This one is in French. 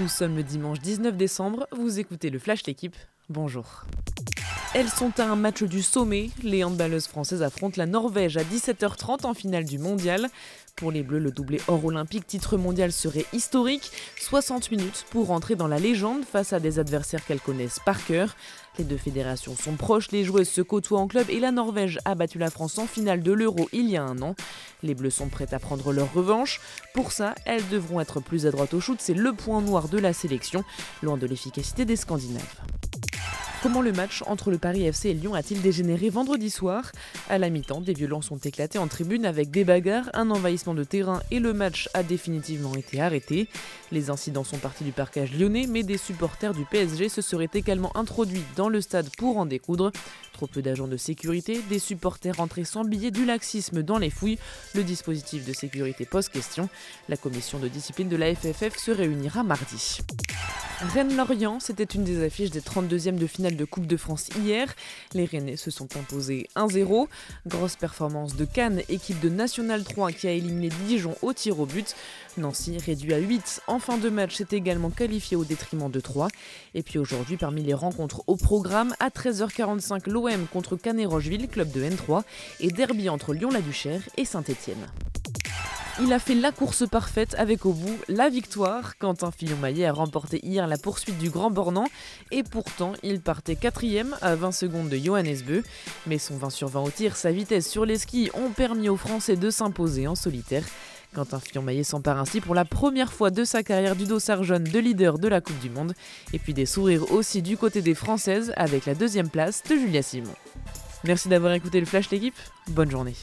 Nous sommes le dimanche 19 décembre, vous écoutez le Flash L'équipe, bonjour. Elles sont à un match du sommet. Les handballeuses françaises affrontent la Norvège à 17h30 en finale du mondial. Pour les Bleus, le doublé hors olympique titre mondial serait historique. 60 minutes pour entrer dans la légende face à des adversaires qu'elles connaissent par cœur. Les deux fédérations sont proches, les joueuses se côtoient en club et la Norvège a battu la France en finale de l'Euro il y a un an. Les Bleus sont prêtes à prendre leur revanche. Pour ça, elles devront être plus adroites au shoot, c'est le point noir de la sélection, loin de l'efficacité des Scandinaves. Comment le match entre le Paris FC et Lyon a-t-il dégénéré vendredi soir? À la mi-temps, des violences ont éclaté en tribune avec des bagarres, un envahissement de terrain et le match a définitivement été arrêté. Les incidents sont partis du parcage lyonnais, mais des supporters du PSG se seraient également introduits dans le stade pour en découdre. Trop peu d'agents de sécurité, des supporters rentrés sans billet, du laxisme dans les fouilles. Le dispositif de sécurité pose question. La commission de discipline de la FFF se réunira mardi. Rennes-Lorient, c'était une des affiches des 32e de finale de Coupe de France hier. Les Rennais se sont imposés 1-0. Grosse performance de Cannes, équipe de National 3 qui a éliminé Dijon au tir au but. Nancy, réduit à 8 en fin de match, s'est également qualifié au détriment de 3. Et puis aujourd'hui, parmi les rencontres au programme, à 13h45, l'OM contre Canet-Rocheville, club de N3, et derby entre Lyon-la-Duchère et Saint-Étienne. Il a fait la course parfaite avec au bout la victoire. Quentin Fillon-Maillet a remporté hier la poursuite du Grand Bornand et pourtant il partait quatrième à 20 secondes de Johannes Beu. Mais son 20 sur 20 au tir, sa vitesse sur les skis ont permis aux Français de s'imposer en solitaire. Quentin Fillon-Maillet s'empare ainsi pour la première fois de sa carrière du dossard jaune de leader de la Coupe du Monde. Et puis des sourires aussi du côté des Françaises avec la deuxième place de Julia Simon. Merci d'avoir écouté le Flash l'équipe, bonne journée.